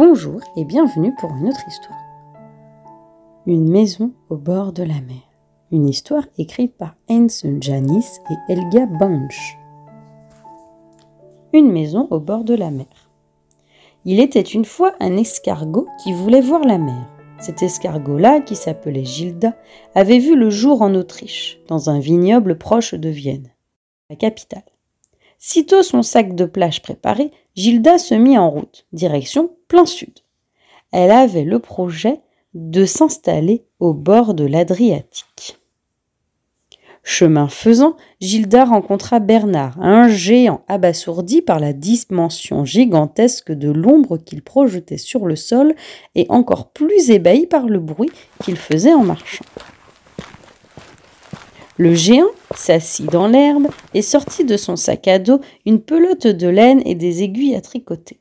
Bonjour et bienvenue pour une autre histoire. Une maison au bord de la mer. Une histoire écrite par Heinz Janis et Helga Bunch. Une maison au bord de la mer. Il était une fois un escargot qui voulait voir la mer. Cet escargot-là, qui s'appelait Gilda, avait vu le jour en Autriche, dans un vignoble proche de Vienne, la capitale. Sitôt son sac de plage préparé, Gilda se mit en route, direction plein sud. Elle avait le projet de s'installer au bord de l'Adriatique. Chemin faisant, Gilda rencontra Bernard, un géant abasourdi par la dimension gigantesque de l'ombre qu'il projetait sur le sol et encore plus ébahi par le bruit qu'il faisait en marchant. Le géant s'assit dans l'herbe et sortit de son sac à dos une pelote de laine et des aiguilles à tricoter.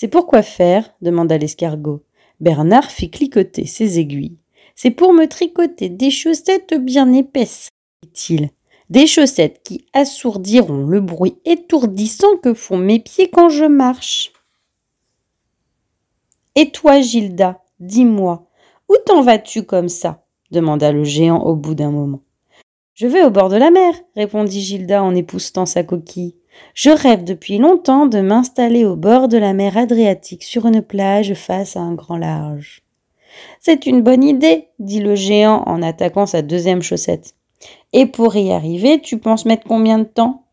C'est pour quoi faire? demanda l'escargot. Bernard fit cliqueter ses aiguilles. C'est pour me tricoter des chaussettes bien épaisses, dit-il. Des chaussettes qui assourdiront le bruit étourdissant que font mes pieds quand je marche. Et toi, Gilda, dis-moi, où t'en vas-tu comme ça? demanda le géant au bout d'un moment. Je vais au bord de la mer, répondit Gilda en époustant sa coquille. Je rêve depuis longtemps de m'installer au bord de la mer Adriatique sur une plage face à un grand large. C'est une bonne idée, dit le géant en attaquant sa deuxième chaussette. Et pour y arriver, tu penses mettre combien de temps?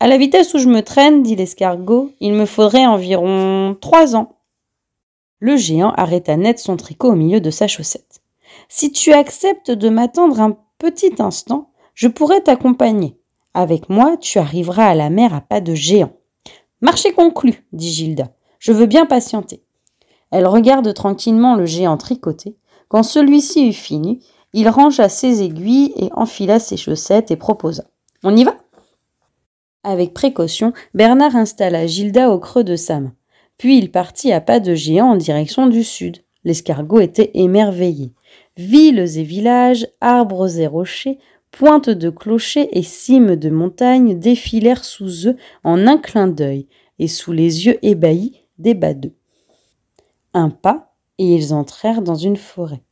À la vitesse où je me traîne, dit l'escargot, il me faudrait environ trois ans. Le géant arrêta net son tricot au milieu de sa chaussette. Si tu acceptes de m'attendre un petit instant, je pourrais t'accompagner. Avec moi, tu arriveras à la mer à pas de géant. Marché conclu, dit Gilda. Je veux bien patienter. Elle regarde tranquillement le géant tricoter. Quand celui-ci eut fini, il rangea ses aiguilles et enfila ses chaussettes et proposa. On y va? Avec précaution, Bernard installa Gilda au creux de sa main. Puis il partit à pas de géant en direction du sud. L'escargot était émerveillé. Villes et villages, arbres et rochers, pointes de clochers et cimes de montagnes défilèrent sous eux en un clin d'œil, et sous les yeux ébahis des badeux. Un pas, et ils entrèrent dans une forêt.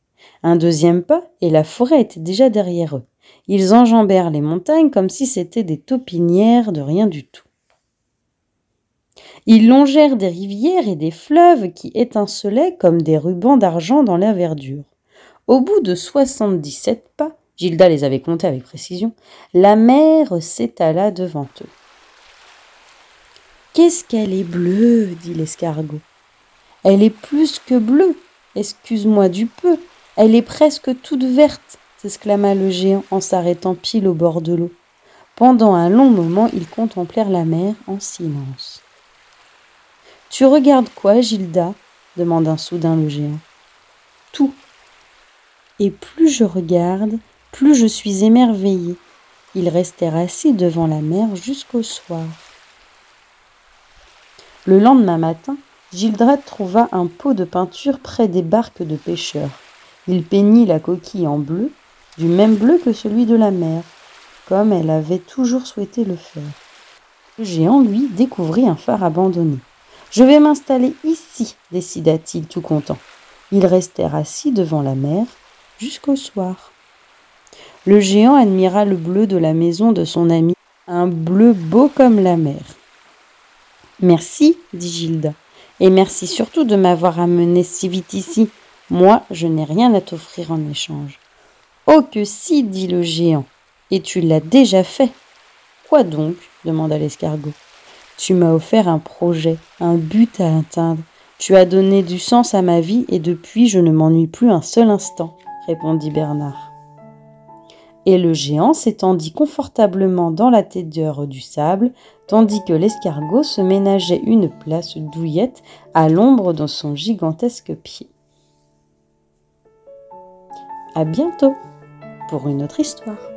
Un deuxième pas, et la forêt était déjà derrière eux. Ils enjambèrent les montagnes comme si c'étaient des taupinières de rien du tout. Ils longèrent des rivières et des fleuves qui étincelaient comme des rubans d'argent dans la verdure. Au bout de soixante-dix-sept pas, Gilda les avait comptés avec précision, la mer s'étala devant eux. Qu'est-ce qu'elle est bleue, dit l'escargot. Elle est plus que bleue, excuse-moi du peu, elle est presque toute verte, s'exclama le géant en s'arrêtant pile au bord de l'eau. Pendant un long moment, ils contemplèrent la mer en silence. Tu regardes quoi, Gilda? demanda soudain le géant. Tout, et plus je regarde, plus je suis émerveillé. Ils restèrent assis devant la mer jusqu'au soir. Le lendemain matin, Gildrad trouva un pot de peinture près des barques de pêcheurs. Il peignit la coquille en bleu, du même bleu que celui de la mer, comme elle avait toujours souhaité le faire. Le géant, lui, découvrit un phare abandonné. Je vais m'installer ici, décida-t-il tout content. Ils restèrent assis devant la mer, jusqu'au soir. Le géant admira le bleu de la maison de son ami, un bleu beau comme la mer. Merci, dit Gilda, et merci surtout de m'avoir amené si vite ici. Moi, je n'ai rien à t'offrir en échange. Oh que si, dit le géant, et tu l'as déjà fait. Quoi donc demanda l'escargot. Tu m'as offert un projet, un but à atteindre. Tu as donné du sens à ma vie et depuis je ne m'ennuie plus un seul instant répondit Bernard. Et le géant s'étendit confortablement dans la têteur du sable, tandis que l'escargot se ménageait une place douillette à l'ombre dans son gigantesque pied. À bientôt pour une autre histoire.